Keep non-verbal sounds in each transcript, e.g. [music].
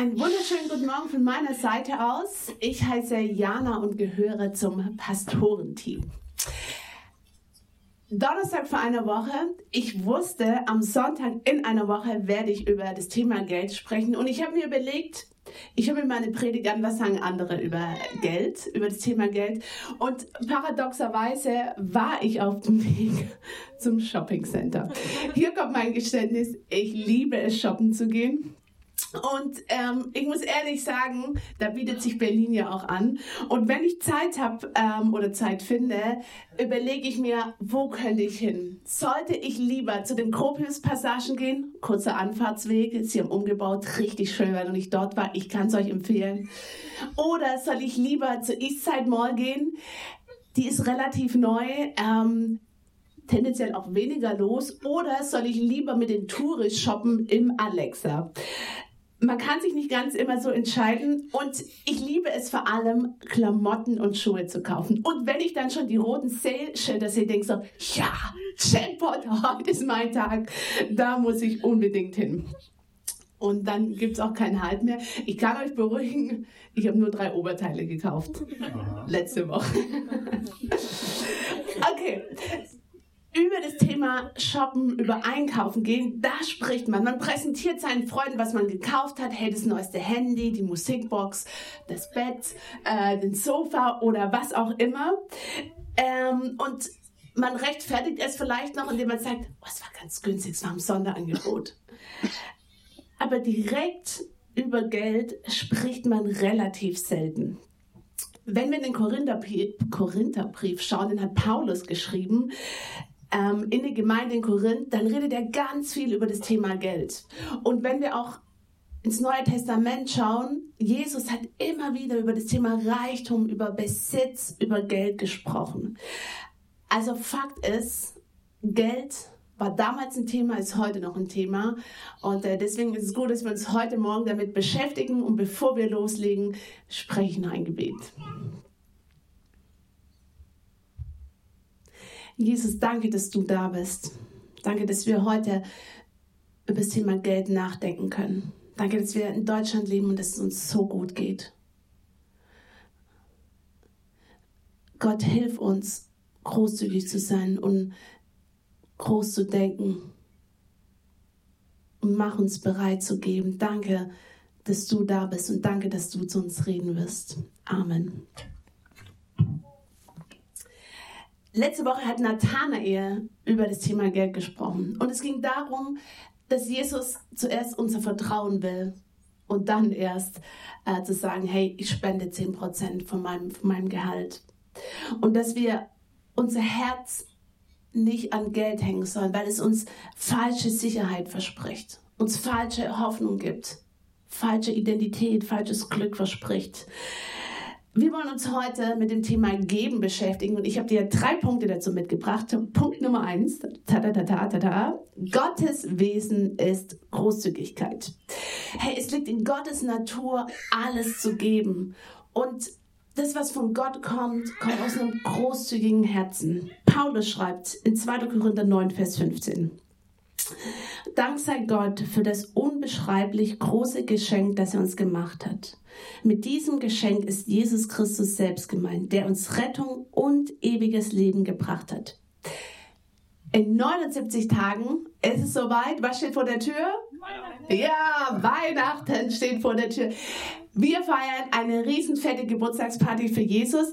Einen wunderschönen guten Morgen von meiner Seite aus. Ich heiße Jana und gehöre zum Pastorenteam. Donnerstag vor einer Woche. Ich wusste, am Sonntag in einer Woche werde ich über das Thema Geld sprechen. Und ich habe mir überlegt, ich habe mir meine Predigt an, was sagen andere über Geld, über das Thema Geld. Und paradoxerweise war ich auf dem Weg zum Shopping Center. Hier kommt mein Geständnis. Ich liebe es, shoppen zu gehen. Und ähm, ich muss ehrlich sagen, da bietet sich Berlin ja auch an. Und wenn ich Zeit habe ähm, oder Zeit finde, überlege ich mir, wo könnte ich hin? Sollte ich lieber zu den Gropius-Passagen gehen? Kurzer Anfahrtsweg, sie haben umgebaut, richtig schön, wenn nicht dort war. Ich kann es euch empfehlen. Oder soll ich lieber zur Eastside Mall gehen? Die ist relativ neu. Ähm, tendenziell auch weniger los oder soll ich lieber mit den Tourist shoppen im Alexa? Man kann sich nicht ganz immer so entscheiden und ich liebe es vor allem, Klamotten und Schuhe zu kaufen. Und wenn ich dann schon die roten Sale-Schilder sehe, denke ich so, ja, Jackpot, [laughs] heute ist mein Tag, da muss ich unbedingt hin. Und dann gibt es auch keinen Halt mehr. Ich kann euch beruhigen, ich habe nur drei Oberteile gekauft. Letzte Woche. [laughs] okay, über das Thema Shoppen, über Einkaufen gehen, da spricht man. Man präsentiert seinen Freunden, was man gekauft hat. Hey, das neueste Handy, die Musikbox, das Bett, äh, den Sofa oder was auch immer. Ähm, und man rechtfertigt es vielleicht noch, indem man sagt, oh, es war ganz günstig, es war im Sonderangebot. [laughs] Aber direkt über Geld spricht man relativ selten. Wenn wir in den Korintherbrief schauen, den hat Paulus geschrieben, ähm, in der Gemeinde in Korinth, dann redet er ganz viel über das Thema Geld. Und wenn wir auch ins Neue Testament schauen, Jesus hat immer wieder über das Thema Reichtum, über Besitz, über Geld gesprochen. Also Fakt ist, Geld war damals ein Thema, ist heute noch ein Thema. Und äh, deswegen ist es gut, dass wir uns heute Morgen damit beschäftigen. Und bevor wir loslegen, sprechen ein Gebet. Jesus, danke, dass du da bist. Danke, dass wir heute über das Thema Geld nachdenken können. Danke, dass wir in Deutschland leben und dass es uns so gut geht. Gott, hilf uns, großzügig zu sein und groß zu denken. Und mach uns bereit zu geben. Danke, dass du da bist und danke, dass du zu uns reden wirst. Amen. Letzte Woche hat Nathanael über das Thema Geld gesprochen. Und es ging darum, dass Jesus zuerst unser Vertrauen will und dann erst äh, zu sagen, hey, ich spende 10% von meinem, von meinem Gehalt. Und dass wir unser Herz nicht an Geld hängen sollen, weil es uns falsche Sicherheit verspricht, uns falsche Hoffnung gibt, falsche Identität, falsches Glück verspricht. Wir wollen uns heute mit dem Thema Geben beschäftigen und ich habe dir drei Punkte dazu mitgebracht. Punkt Nummer eins, ta ta ta ta ta ta, Gottes Wesen ist Großzügigkeit. Hey, es liegt in Gottes Natur, alles zu geben und das, was von Gott kommt, kommt aus einem großzügigen Herzen. Paulus schreibt in 2. Korinther 9, Vers 15. Dank sei Gott für das unbeschreiblich große Geschenk, das er uns gemacht hat. Mit diesem Geschenk ist Jesus Christus selbst gemeint, der uns Rettung und ewiges Leben gebracht hat. In 79 Tagen ist es soweit. Was steht vor der Tür? Ja, Weihnachten steht vor der Tür. Wir feiern eine riesenfette Geburtstagsparty für Jesus.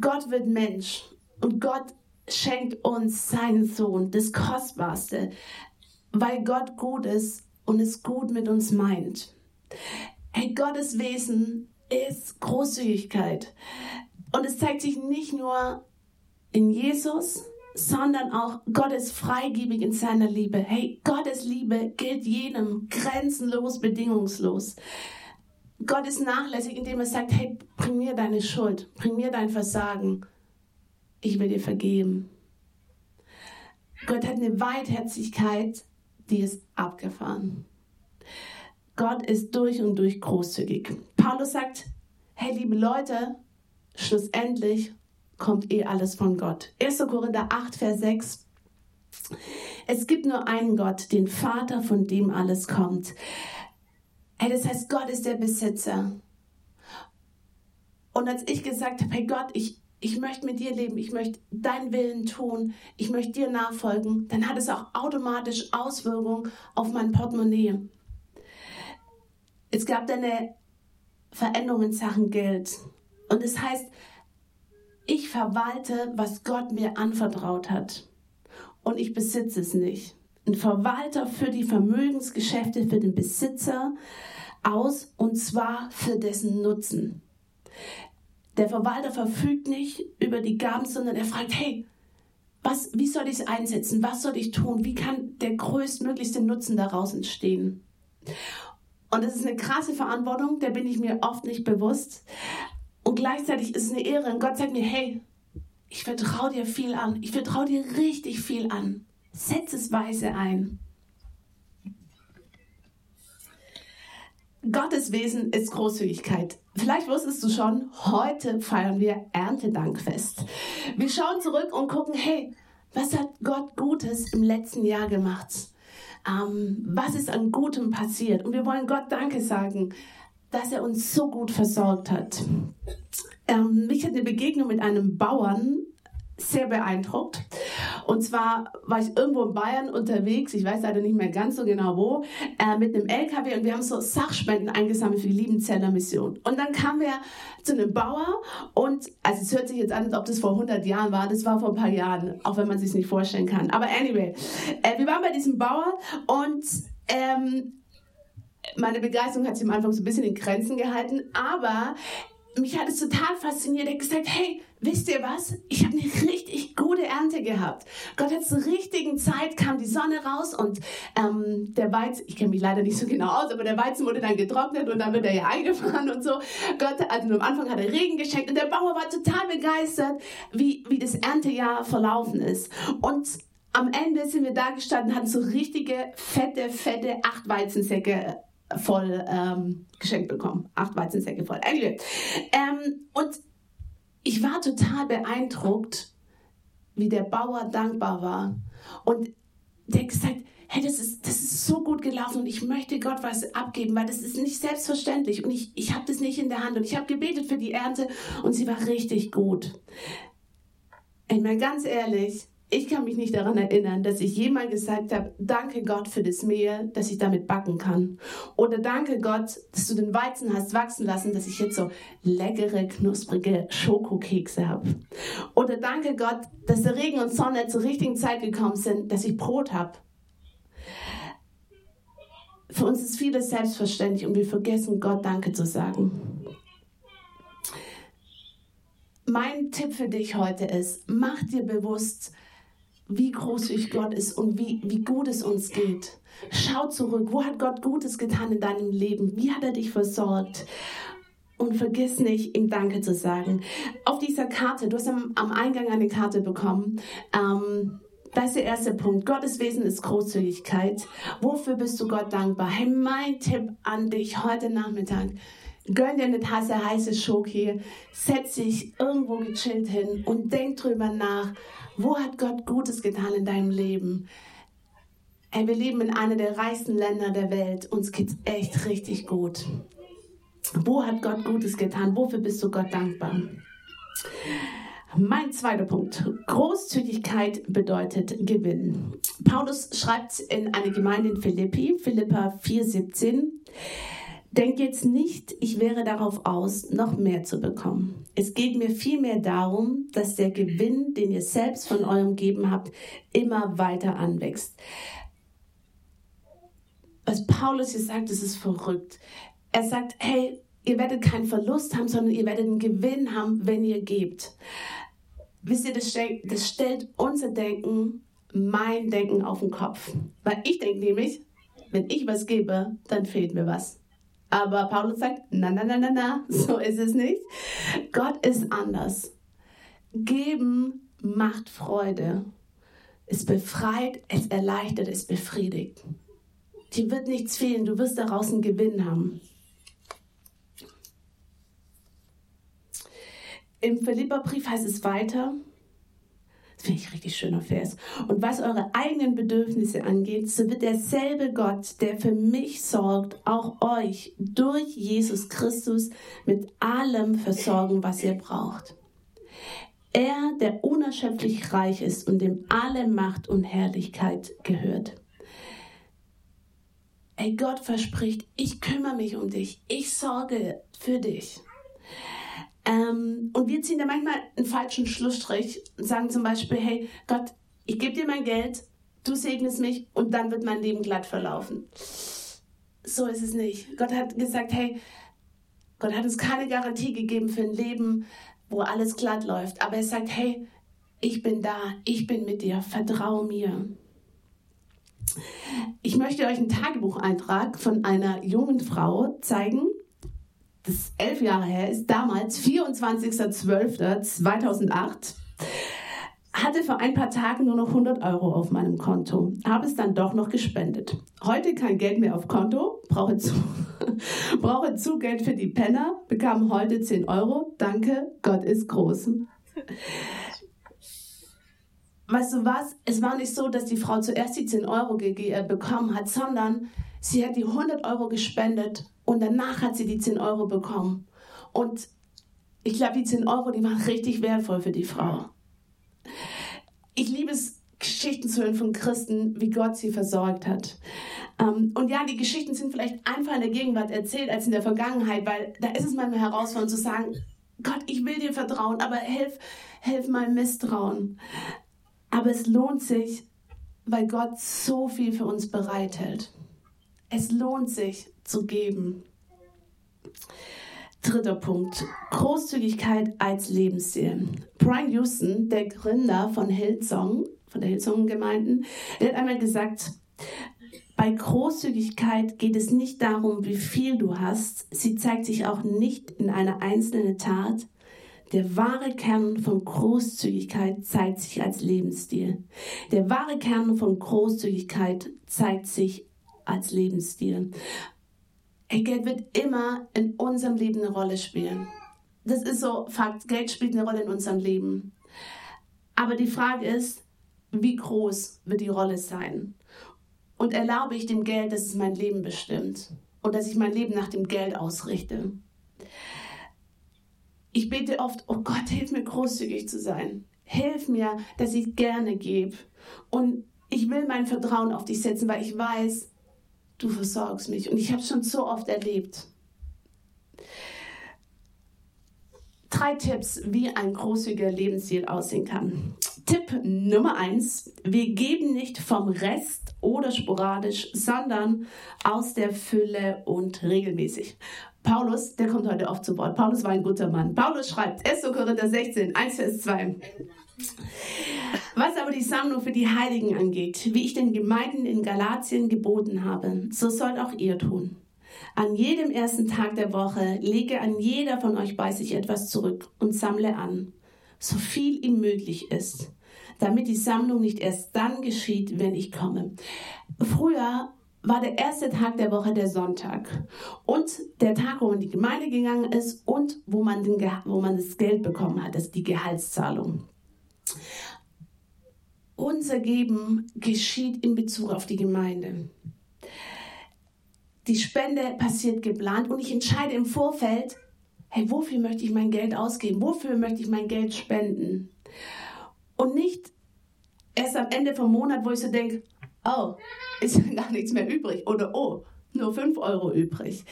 Gott wird Mensch und Gott schenkt uns seinen Sohn, das Kostbarste, weil Gott gut ist und es gut mit uns meint. Hey, Gottes Wesen ist Großzügigkeit. Und es zeigt sich nicht nur in Jesus, sondern auch Gott ist freigebig in seiner Liebe. Hey, Gottes Liebe gilt jedem, grenzenlos, bedingungslos. Gott ist nachlässig, indem er sagt, hey, bring mir deine Schuld, bring mir dein Versagen. Ich will dir vergeben. Gott hat eine Weitherzigkeit, die ist abgefahren. Gott ist durch und durch großzügig. Paulus sagt, hey liebe Leute, schlussendlich kommt eh alles von Gott. 1. Korinther 8, Vers 6. Es gibt nur einen Gott, den Vater, von dem alles kommt. Hey, das heißt, Gott ist der Besitzer. Und als ich gesagt habe, hey Gott, ich, ich möchte mit dir leben, ich möchte deinen Willen tun, ich möchte dir nachfolgen, dann hat es auch automatisch Auswirkungen auf mein Portemonnaie. Es gab eine Veränderung in Sachen Geld. Und es das heißt, ich verwalte, was Gott mir anvertraut hat. Und ich besitze es nicht. Ein Verwalter für die Vermögensgeschäfte, für den Besitzer aus und zwar für dessen Nutzen. Der Verwalter verfügt nicht über die Gaben, sondern er fragt, hey, was, wie soll ich es einsetzen? Was soll ich tun? Wie kann der größtmöglichste Nutzen daraus entstehen? Und das ist eine krasse Verantwortung, der bin ich mir oft nicht bewusst. Und gleichzeitig ist es eine Ehre. Und Gott sagt mir, hey, ich vertraue dir viel an. Ich vertraue dir richtig viel an. Setz es weise ein. Gottes Wesen ist Großzügigkeit. Vielleicht wusstest du schon, heute feiern wir Erntedankfest. Wir schauen zurück und gucken, hey, was hat Gott Gutes im letzten Jahr gemacht? ähm, was ist an Gutem passiert. Und wir wollen Gott Danke sagen, dass er uns so gut versorgt hat. Ähm, mich hat eine Begegnung mit einem Bauern sehr beeindruckt. Und zwar war ich irgendwo in Bayern unterwegs, ich weiß leider nicht mehr ganz so genau wo, äh, mit einem LKW und wir haben so Sachspenden eingesammelt für die Liebenzeller Mission. Und dann kamen wir zu einem Bauer und, also es hört sich jetzt an, als ob das vor 100 Jahren war, das war vor ein paar Jahren, auch wenn man sich nicht vorstellen kann. Aber anyway, äh, wir waren bei diesem Bauer und ähm, meine Begeisterung hat sich am Anfang so ein bisschen in Grenzen gehalten, aber mich hat es total fasziniert. Er hat gesagt, hey, wisst ihr was? Ich habe eine richtig gute Ernte gehabt. Gott hat zur richtigen Zeit, kam die Sonne raus und ähm, der Weizen, ich kenne mich leider nicht so genau aus, aber der Weizen wurde dann getrocknet und dann wird er ja eingefahren und so. Gott, also am Anfang hat er Regen geschenkt und der Bauer war total begeistert, wie, wie das Erntejahr verlaufen ist. Und am Ende sind wir da gestanden, hatten so richtige, fette, fette acht Weizensäcke voll ähm, geschenkt bekommen. Acht Weizensäcke voll. Anyway. Ähm, und ich war total beeindruckt, wie der Bauer dankbar war. Und der gesagt, hey, das ist, das ist so gut gelaufen und ich möchte Gott was abgeben, weil das ist nicht selbstverständlich und ich, ich habe das nicht in der Hand und ich habe gebetet für die Ernte und sie war richtig gut. Ich meine, ganz ehrlich, ich kann mich nicht daran erinnern, dass ich jemals gesagt habe, danke Gott für das Mehl, dass ich damit backen kann. Oder danke Gott, dass du den Weizen hast wachsen lassen, dass ich jetzt so leckere, knusprige Schokokekse habe. Oder danke Gott, dass der Regen und Sonne zur richtigen Zeit gekommen sind, dass ich Brot habe. Für uns ist vieles selbstverständlich und wir vergessen Gott Danke zu sagen. Mein Tipp für dich heute ist, mach dir bewusst, wie großzügig Gott ist und wie, wie gut es uns geht. Schau zurück, wo hat Gott Gutes getan in deinem Leben? Wie hat er dich versorgt? Und vergiss nicht, ihm Danke zu sagen. Auf dieser Karte, du hast am, am Eingang eine Karte bekommen. Ähm, das ist der erste Punkt. Gottes Wesen ist Großzügigkeit. Wofür bist du Gott dankbar? Hey, mein Tipp an dich heute Nachmittag. Gönn dir eine Tasse heiße Schoki, setz dich irgendwo gechillt hin und denk drüber nach, wo hat Gott Gutes getan in deinem Leben? Ey, wir leben in einer der reichsten Länder der Welt. Uns geht's echt richtig gut. Wo hat Gott Gutes getan? Wofür bist du Gott dankbar? Mein zweiter Punkt. Großzügigkeit bedeutet Gewinn. Paulus schreibt in eine Gemeinde in Philippi, Philippa 4,17. Denk jetzt nicht, ich wäre darauf aus, noch mehr zu bekommen. Es geht mir vielmehr darum, dass der Gewinn, den ihr selbst von eurem Geben habt, immer weiter anwächst. Was Paulus hier sagt, das ist verrückt. Er sagt, hey, ihr werdet keinen Verlust haben, sondern ihr werdet einen Gewinn haben, wenn ihr gebt. wisst ihr, das das stellt unser Denken, mein Denken auf den Kopf. Weil ich denke nämlich, wenn ich was gebe, dann fehlt mir was. Aber Paulus sagt, na, na, na, na, na, so ist es nicht. Gott ist anders. Geben macht Freude. Es befreit, es erleichtert, es befriedigt. Dir wird nichts fehlen, du wirst daraus einen Gewinn haben. Im Philipperbrief heißt es weiter, das finde ich richtig schöner Vers. Und was eure eigenen Bedürfnisse angeht, so wird derselbe Gott, der für mich sorgt, auch euch durch Jesus Christus mit allem versorgen, was ihr braucht. Er, der unerschöpflich reich ist und dem alle Macht und Herrlichkeit gehört. Ey, Gott verspricht, ich kümmere mich um dich, ich sorge für dich. Ähm, und wir ziehen da manchmal einen falschen Schlussstrich und sagen zum Beispiel, hey Gott, ich gebe dir mein Geld, du segnest mich und dann wird mein Leben glatt verlaufen. So ist es nicht. Gott hat gesagt, hey, Gott hat uns keine Garantie gegeben für ein Leben, wo alles glatt läuft. Aber er sagt, hey, ich bin da, ich bin mit dir, vertraue mir. Ich möchte euch einen Tagebucheintrag von einer jungen Frau zeigen. Das elf Jahre her, ist damals 24.12.2008. Hatte vor ein paar Tagen nur noch 100 Euro auf meinem Konto, habe es dann doch noch gespendet. Heute kein Geld mehr auf Konto, brauche, zu, [laughs] brauche Zugeld für die Penner, bekam heute 10 Euro. Danke, Gott ist groß weißt du was, es war nicht so, dass die Frau zuerst die 10 Euro bekommen hat, sondern sie hat die 100 Euro gespendet und danach hat sie die 10 Euro bekommen. Und ich glaube, die 10 Euro, die waren richtig wertvoll für die Frau. Ich liebe es, Geschichten zu hören von Christen, wie Gott sie versorgt hat. Ähm, und ja, die Geschichten sind vielleicht einfach in der Gegenwart erzählt als in der Vergangenheit, weil da ist es manchmal herausfordernd zu sagen, Gott, ich will dir vertrauen, aber hilf, hilf mein Misstrauen. Aber es lohnt sich, weil Gott so viel für uns bereithält. Es lohnt sich zu geben. Dritter Punkt. Großzügigkeit als Lebensstil. Brian Houston, der Gründer von Hillsong, von der Hillsong-Gemeinden, hat einmal gesagt, bei Großzügigkeit geht es nicht darum, wie viel du hast. Sie zeigt sich auch nicht in einer einzelnen Tat, der wahre Kern von Großzügigkeit zeigt sich als Lebensstil. Der wahre Kern von Großzügigkeit zeigt sich als Lebensstil. Hey, Geld wird immer in unserem Leben eine Rolle spielen. Das ist so Fakt. Geld spielt eine Rolle in unserem Leben. Aber die Frage ist, wie groß wird die Rolle sein? Und erlaube ich dem Geld, dass es mein Leben bestimmt und dass ich mein Leben nach dem Geld ausrichte? ich bete oft, oh Gott, hilf mir großzügig zu sein. Hilf mir, dass ich gerne gebe. Und ich will mein Vertrauen auf dich setzen, weil ich weiß, du versorgst mich. Und ich habe es schon so oft erlebt. Drei Tipps, wie ein großzügiger Lebensstil aussehen kann. Tipp Nummer eins: Wir geben nicht vom Rest oder sporadisch, sondern aus der Fülle und regelmäßig. Paulus, der kommt heute oft zu Wort. Paulus war ein guter Mann. Paulus schreibt, 1. Korinther 16, 1 Vers 2. Was aber die Sammlung für die Heiligen angeht, wie ich den Gemeinden in Galatien geboten habe, so sollt auch ihr tun. An jedem ersten Tag der Woche lege an jeder von euch bei sich etwas zurück und sammle an, so viel ihm möglich ist, damit die Sammlung nicht erst dann geschieht, wenn ich komme. Früher war der erste Tag der Woche der Sonntag und der Tag, wo man in die Gemeinde gegangen ist und wo man, den, wo man das Geld bekommen hat, das ist die Gehaltszahlung. Unser Geben geschieht in Bezug auf die Gemeinde. Die Spende passiert geplant und ich entscheide im Vorfeld, hey, wofür möchte ich mein Geld ausgeben? Wofür möchte ich mein Geld spenden? Und nicht erst am Ende vom Monat, wo ich so denke, oh, ist ja [laughs] gar nichts mehr übrig. Oder oh, nur 5 Euro übrig.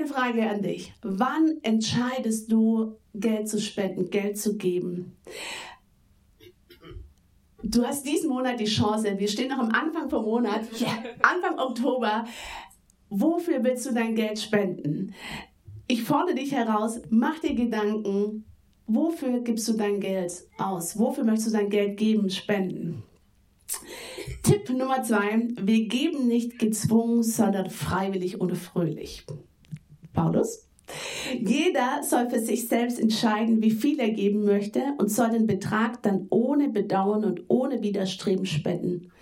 Eine Frage an dich. Wann entscheidest du, Geld zu spenden, Geld zu geben? Du hast diesen Monat die Chance, wir stehen noch am Anfang vom Monat, Anfang Oktober. Wofür willst du dein Geld spenden? Ich fordere dich heraus, mach dir Gedanken, wofür gibst du dein Geld aus? Wofür möchtest du dein Geld geben, spenden? Tipp Nummer zwei, wir geben nicht gezwungen, sondern freiwillig und fröhlich. Paulus? Jeder soll für sich selbst entscheiden, wie viel er geben möchte und soll den Betrag dann ohne Bedauern und ohne Widerstreben spenden.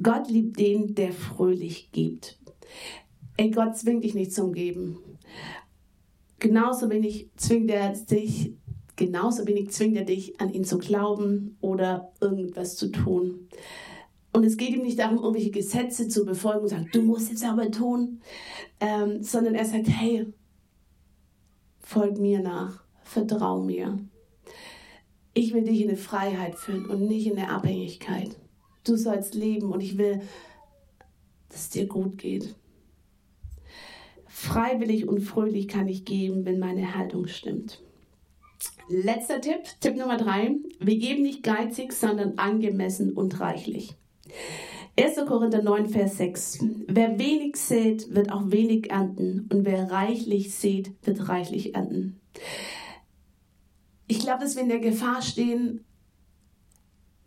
Gott liebt den, der fröhlich gibt. Ey, Gott zwingt dich nicht zum Geben. Genauso wenig zwingt er dich, genauso wenig zwingt er dich, an ihn zu glauben oder irgendwas zu tun. Und es geht ihm nicht darum, irgendwelche Gesetze zu befolgen und sagen, du musst jetzt aber tun, ähm, sondern er sagt, hey, folg mir nach, vertrau mir. Ich will dich in eine Freiheit führen und nicht in eine Abhängigkeit. Du sollst leben und ich will, dass es dir gut geht. Freiwillig und fröhlich kann ich geben, wenn meine Haltung stimmt. Letzter Tipp, Tipp Nummer drei. Wir geben nicht geizig, sondern angemessen und reichlich. 1. Korinther 9, Vers 6. Wer wenig sät, wird auch wenig ernten. Und wer reichlich sät, wird reichlich ernten. Ich glaube, dass wir in der Gefahr stehen,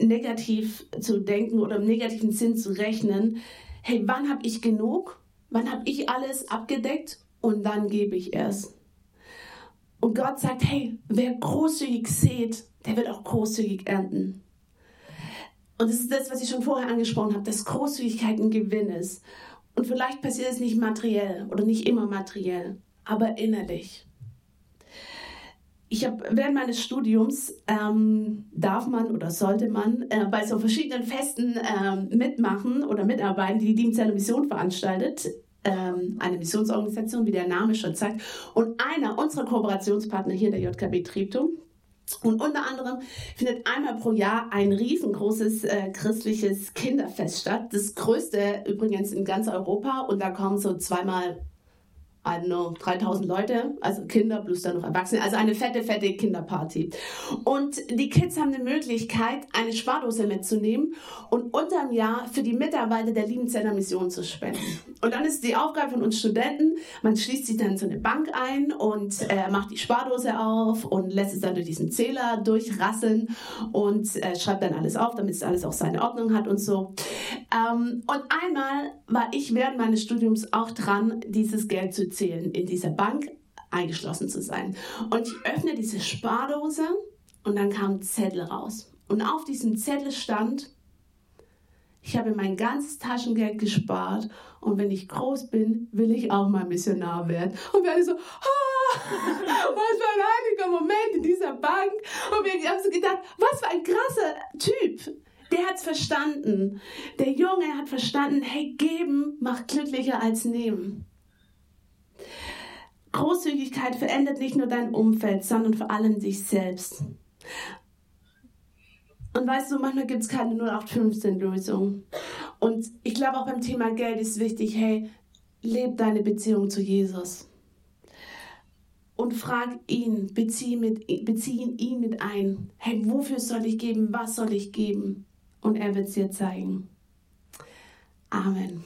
negativ zu denken oder im negativen Sinn zu rechnen. Hey, wann habe ich genug? Wann habe ich alles abgedeckt? Und dann gebe ich es. Und Gott sagt, hey, wer großzügig sät, der wird auch großzügig ernten. Und das ist das, was ich schon vorher angesprochen habe, dass Großzügigkeit ein Gewinn ist. Und vielleicht passiert es nicht materiell oder nicht immer materiell, aber innerlich. Ich habe während meines Studiums ähm, darf man oder sollte man äh, bei so verschiedenen Festen ähm, mitmachen oder mitarbeiten, die die Dienstzelle Mission veranstaltet. Ähm, eine Missionsorganisation, wie der Name schon sagt. Und einer unserer Kooperationspartner hier, der JKB Treptow, und unter anderem findet einmal pro Jahr ein riesengroßes äh, christliches Kinderfest statt. Das größte übrigens in ganz Europa. Und da kommen so zweimal I don't know, 3000 Leute, also Kinder plus dann noch Erwachsene, also eine fette, fette Kinderparty. Und die Kids haben eine Möglichkeit, eine Spardose mitzunehmen und unterm Jahr für die Mitarbeiter der Liebenzeller Mission zu spenden. Und dann ist die Aufgabe von uns Studenten, man schließt sich dann so eine Bank ein und äh, macht die Spardose auf und lässt es dann durch diesen Zähler durchrasseln und äh, schreibt dann alles auf, damit es alles auch seine Ordnung hat und so. Ähm, und einmal war ich während meines Studiums auch dran, dieses Geld zu zählen, in dieser Bank eingeschlossen zu sein. Und ich öffne diese Spardose und dann kam Zettel raus. Und auf diesem Zettel stand, ich habe mein ganzes Taschengeld gespart und wenn ich groß bin, will ich auch mal Missionar werden. Und wir alle so, ah, [laughs] was für ein heiliger Moment in dieser Bank. Und wir haben so gedacht, was für ein krasser Typ. Der hat es verstanden. Der Junge hat verstanden, hey, geben macht glücklicher als nehmen. Großzügigkeit verändert nicht nur dein Umfeld, sondern vor allem dich selbst. Und weißt du, manchmal gibt es keine 0815-Lösung. Und ich glaube auch beim Thema Geld ist wichtig, hey, leb deine Beziehung zu Jesus. Und frag ihn, bezieh, bezieh ihn mit ein. Hey, wofür soll ich geben? Was soll ich geben? Und er wird es dir zeigen. Amen.